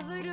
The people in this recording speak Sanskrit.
ज